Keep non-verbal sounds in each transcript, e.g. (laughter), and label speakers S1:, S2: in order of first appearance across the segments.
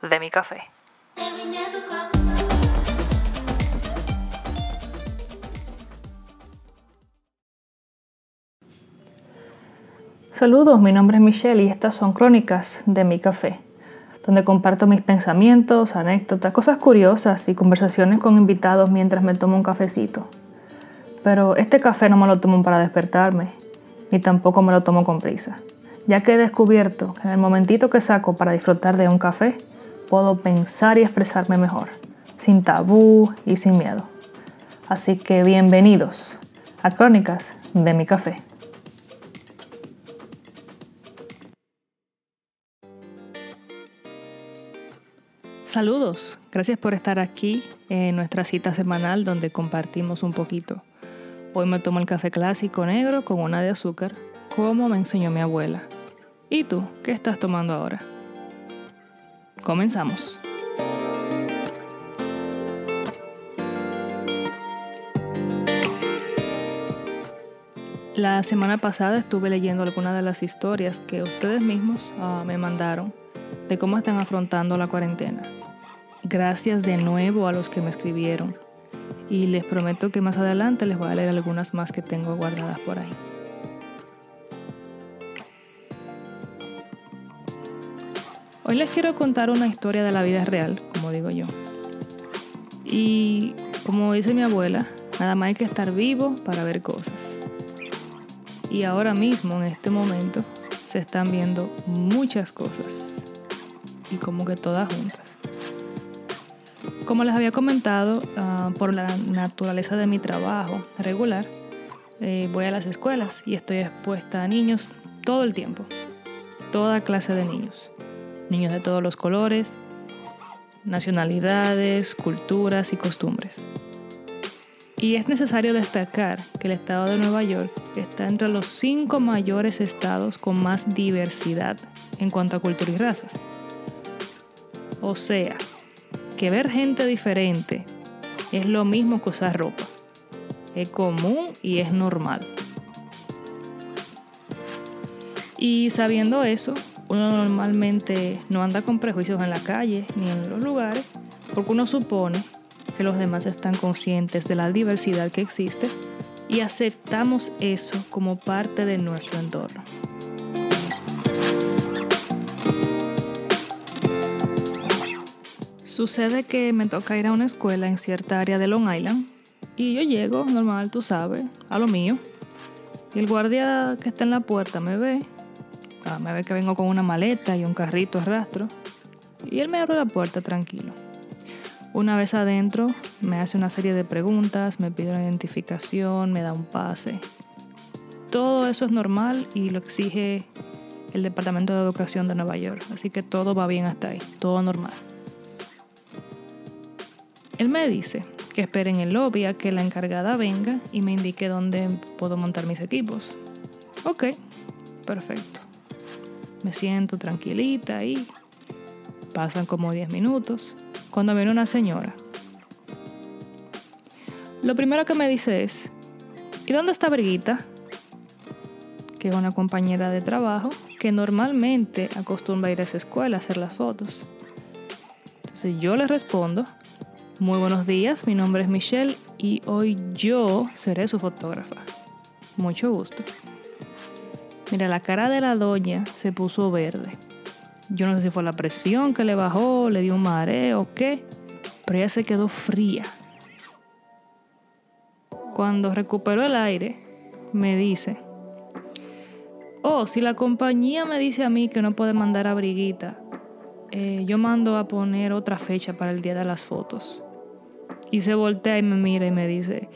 S1: De mi café. Saludos, mi nombre es Michelle y estas son Crónicas de mi café, donde comparto mis pensamientos, anécdotas, cosas curiosas y conversaciones con invitados mientras me tomo un cafecito. Pero este café no me lo tomo para despertarme, ni tampoco me lo tomo con prisa, ya que he descubierto que en el momentito que saco para disfrutar de un café, puedo pensar y expresarme mejor, sin tabú y sin miedo. Así que bienvenidos a Crónicas de mi café. Saludos, gracias por estar aquí en nuestra cita semanal donde compartimos un poquito. Hoy me tomo el café clásico negro con una de azúcar, como me enseñó mi abuela. ¿Y tú, qué estás tomando ahora? Comenzamos. La semana pasada estuve leyendo algunas de las historias que ustedes mismos uh, me mandaron de cómo están afrontando la cuarentena. Gracias de nuevo a los que me escribieron y les prometo que más adelante les voy a leer algunas más que tengo guardadas por ahí. Hoy les quiero contar una historia de la vida real, como digo yo. Y como dice mi abuela, nada más hay que estar vivo para ver cosas. Y ahora mismo, en este momento, se están viendo muchas cosas. Y como que todas juntas. Como les había comentado, uh, por la naturaleza de mi trabajo regular, eh, voy a las escuelas y estoy expuesta a niños todo el tiempo, toda clase de niños, niños de todos los colores, nacionalidades, culturas y costumbres. Y es necesario destacar que el estado de Nueva York está entre los cinco mayores estados con más diversidad en cuanto a cultura y razas. O sea, que ver gente diferente es lo mismo que usar ropa. Es común y es normal. Y sabiendo eso, uno normalmente no anda con prejuicios en la calle ni en los lugares, porque uno supone que los demás están conscientes de la diversidad que existe y aceptamos eso como parte de nuestro entorno. Sucede que me toca ir a una escuela en cierta área de Long Island y yo llego, normal, tú sabes, a lo mío. Y el guardia que está en la puerta me ve, ah, me ve que vengo con una maleta y un carrito a rastro, y él me abre la puerta tranquilo. Una vez adentro, me hace una serie de preguntas, me pide una identificación, me da un pase. Todo eso es normal y lo exige el Departamento de Educación de Nueva York, así que todo va bien hasta ahí, todo normal. Él me dice que espere en el lobby a que la encargada venga y me indique dónde puedo montar mis equipos. Ok, perfecto. Me siento tranquilita ahí. Pasan como 10 minutos. Cuando viene una señora. Lo primero que me dice es, ¿y dónde está Briguita? Que es una compañera de trabajo que normalmente acostumbra ir a esa escuela a hacer las fotos. Entonces yo le respondo muy buenos días, mi nombre es Michelle y hoy yo seré su fotógrafa. Mucho gusto. Mira, la cara de la doña se puso verde. Yo no sé si fue la presión que le bajó, le dio un mareo o qué, pero ella se quedó fría. Cuando recuperó el aire, me dice, oh, si la compañía me dice a mí que no puede mandar a Briguita, eh, yo mando a poner otra fecha para el día de las fotos. Y se voltea y me mira y me dice,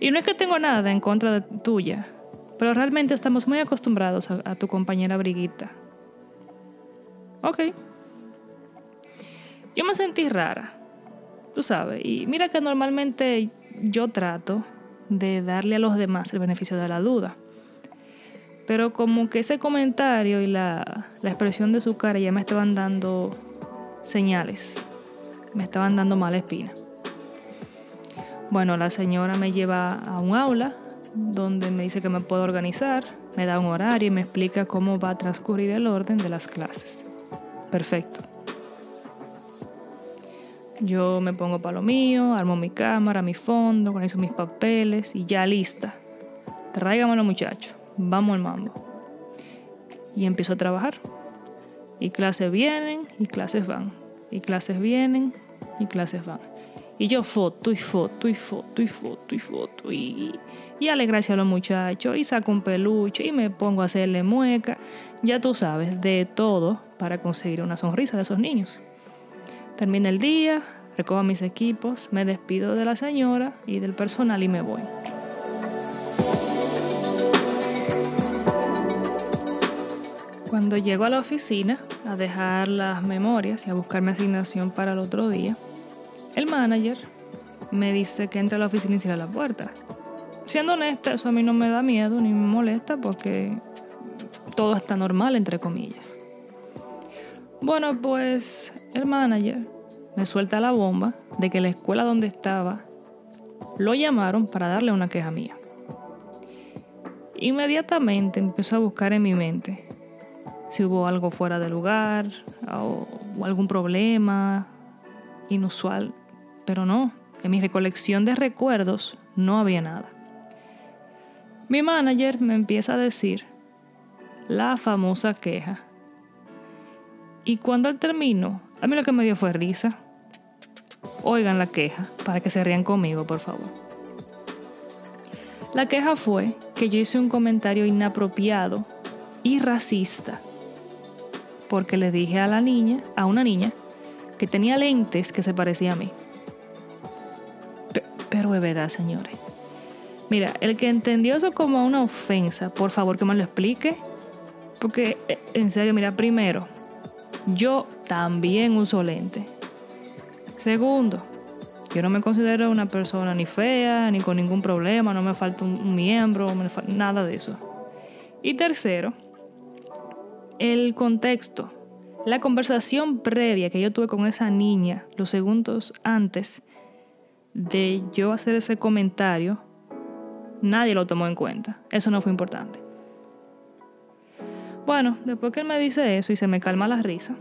S1: y no es que tengo nada en contra de tuya, pero realmente estamos muy acostumbrados a, tu compañera Briguita. Ok. Yo me sentí rara, tú sabes, y mira que normalmente yo trato de darle a los demás el beneficio de la duda. Pero como que ese comentario y la, la expresión de su cara ya me estaban dando señales, me estaban dando mala espina. Bueno, la señora me lleva a un aula donde me dice que me puedo organizar, me da un horario y me explica cómo va a transcurrir el orden de las clases. perfecto. Yo me pongo para lo mío, armo mi cámara, mi fondo, organizo mis papeles y ya lista. Tráigamelo muchachos, vamos al mambo. Y empiezo a trabajar. Y clases vienen y clases van. Y clases vienen y clases van. Y yo foto y foto y foto y foto y foto y, y gracias a los muchachos y saco un peluche y me pongo a hacerle mueca. Ya tú sabes, de todo para conseguir una sonrisa de esos niños. Termina el día, recojo mis equipos, me despido de la señora y del personal y me voy. Cuando llego a la oficina a dejar las memorias y a buscar mi asignación para el otro día, el manager me dice que entre a la oficina y cierre la puerta. Siendo honesta, eso a mí no me da miedo ni me molesta porque todo está normal, entre comillas. Bueno, pues el manager me suelta la bomba de que la escuela donde estaba lo llamaron para darle una queja mía. Inmediatamente empezó a buscar en mi mente si hubo algo fuera de lugar o, algún problema inusual, pero no, en mi recolección de recuerdos no había nada. Mi manager me empieza a decir la famosa queja y cuando él terminó, a mí lo que me dio fue risa. Oigan la queja para que se rían conmigo, por favor. La queja fue que yo hice un comentario inapropiado y racista porque le dije a la niña, a una niña, que tenía lentes que se parecía a mí. pero es verdad, señores. Mira, el que entendió eso como una ofensa, por favor que me lo explique. Porque, eh, en serio, mira, primero, yo también uso lente. Segundo, yo no me considero una persona ni fea, ni con ningún problema, no me falta un miembro, nada de eso. Y tercero, el contexto. La conversación previa que yo tuve con esa niña los segundos antes de yo hacer ese comentario, nadie lo tomó en cuenta. Eso no fue importante. Bueno, después que él me dice eso y se me calma la risa,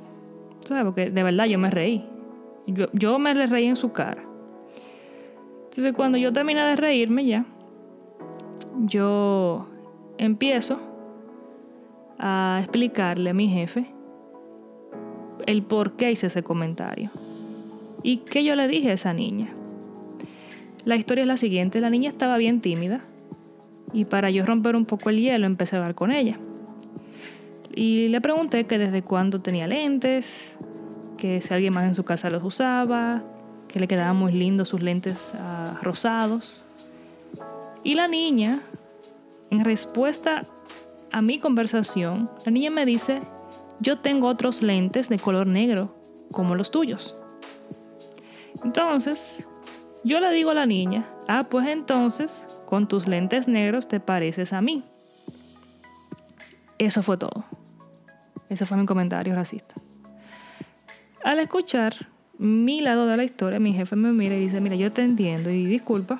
S1: ¿sabes? Porque de verdad yo me reí. Yo, yo me le reí en su cara. Entonces cuando yo terminé de reírme ya, yo empiezo a explicarle a mi jefe el por qué hice ese comentario. ¿Y qué yo le dije a esa niña? La historia es la siguiente, la niña estaba bien tímida y para yo romper un poco el hielo empecé a hablar con ella. Y le pregunté que desde cuándo tenía lentes, que si alguien más en su casa los usaba, que le quedaban muy lindos sus lentes ah, rosados. Y la niña, en respuesta a mi conversación, la niña me dice, yo tengo otros lentes de color negro, como los tuyos. Entonces, yo le digo a la niña, ah, pues entonces, con tus lentes negros te pareces a mí. Eso fue todo. Ese fue mi comentario racista. Al escuchar mi lado de la historia, mi jefe me mira y dice, mira, yo te entiendo y disculpa,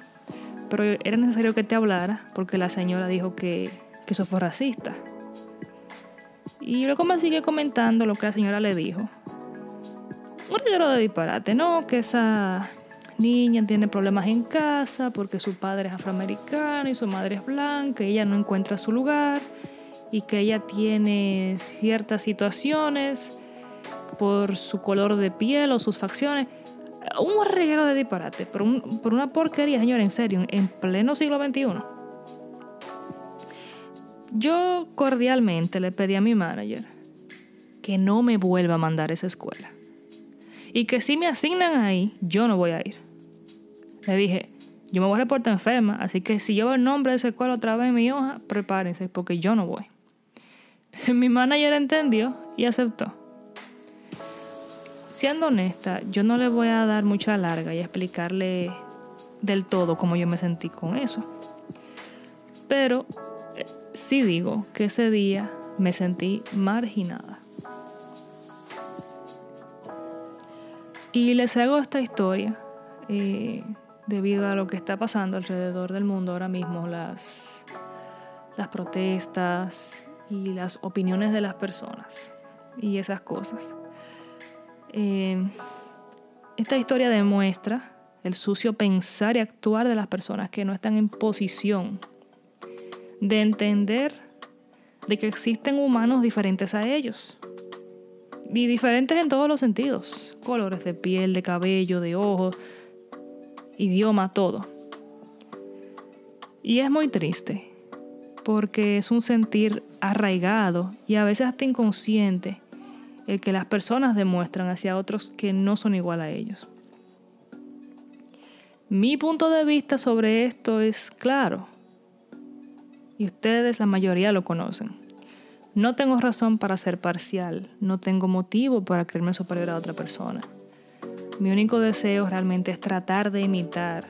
S1: pero era necesario que te hablara porque la señora dijo que, eso fue racista. Y luego me sigue comentando lo que la señora le dijo. Un regalo de disparate, ¿no? Que esa niña tiene problemas en casa porque su padre es afroamericano y su madre es blanca ella no encuentra su lugar y que ella tiene ciertas situaciones por su color de piel o sus facciones. Un reguero de disparate, por, por una porquería, señor, en serio, en pleno siglo XXI. Yo cordialmente le pedí a mi manager que no me vuelva a mandar a esa escuela. Y que si me asignan ahí, yo no voy a ir. Le dije, yo me voy a reportar enferma, así que si yo veo el nombre de esa escuela otra vez en mi hoja, prepárense, porque yo no voy. (laughs) Mi manager entendió y aceptó. Siendo honesta, yo no le voy a dar mucha larga y explicarle del todo cómo yo me sentí con eso. Pero eh, sí digo que ese día me sentí marginada. Y les hago esta historia eh, debido a lo que está pasando alrededor del mundo ahora mismo, las, las protestas, y las opiniones de las personas y esas cosas. Eh, esta historia demuestra el sucio pensar y actuar de las personas que no están en posición de entender de que existen humanos diferentes a ellos. Y diferentes en todos los sentidos. Colores de piel, de cabello, de ojos, idioma, todo. Y es muy triste, porque es un sentir arraigado y a veces hasta inconsciente el que las personas demuestran hacia otros que no son igual a ellos. Mi punto de vista sobre esto es claro, y ustedes la mayoría lo conocen. No tengo razón para ser parcial, no tengo motivo para creerme superior a otra persona. Mi único deseo realmente es tratar de imitar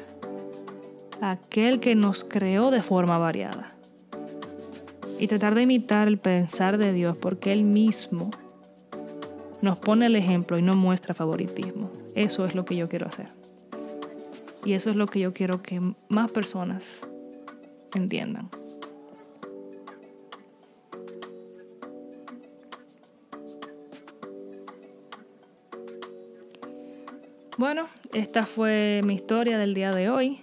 S1: a aquel que nos creó de forma variada. Y tratar de imitar el pensar de Dios porque Él mismo nos pone el ejemplo y no muestra favoritismo. Eso es lo que yo quiero hacer. Y eso es lo que yo quiero que más personas entiendan. Bueno, esta fue mi historia del día de hoy.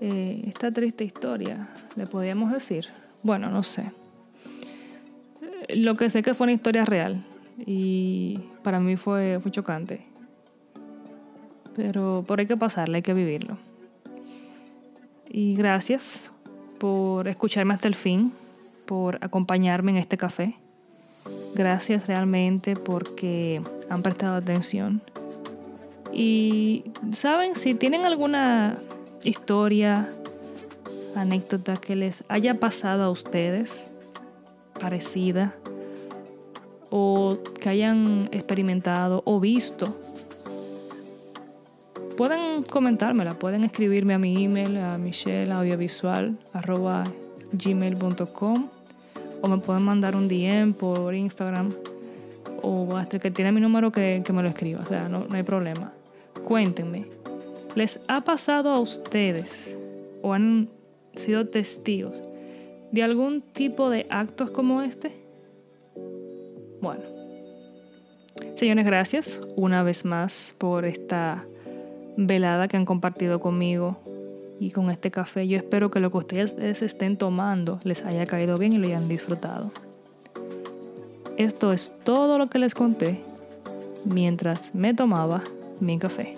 S1: Eh, esta triste historia, le podríamos decir. Bueno, no sé. Lo que sé que fue una historia real y para mí fue, fue chocante. Pero por hay que pasarla, hay que vivirlo. Y gracias por escucharme hasta el fin, por acompañarme en este café. Gracias realmente porque han prestado atención y, ¿saben? Si tienen alguna historia, anécdota que les haya pasado a ustedes, parecida, o que hayan experimentado o visto, pueden comentármela, pueden escribirme a mi email, a michelleaudiovisual.gmail.com o me pueden mandar un DM por Instagram o hasta que tiene mi número que, me lo escriba, o sea, no hay problema. Cuéntenme, ¿les ha pasado a ustedes o han sido testigos de algún tipo de actos como este? Bueno, señores, gracias una vez más por esta velada que han compartido conmigo y con este café. Yo espero que lo que ustedes estén tomando les haya caído bien y lo hayan disfrutado. Esto es todo lo que les conté mientras me tomaba mi café.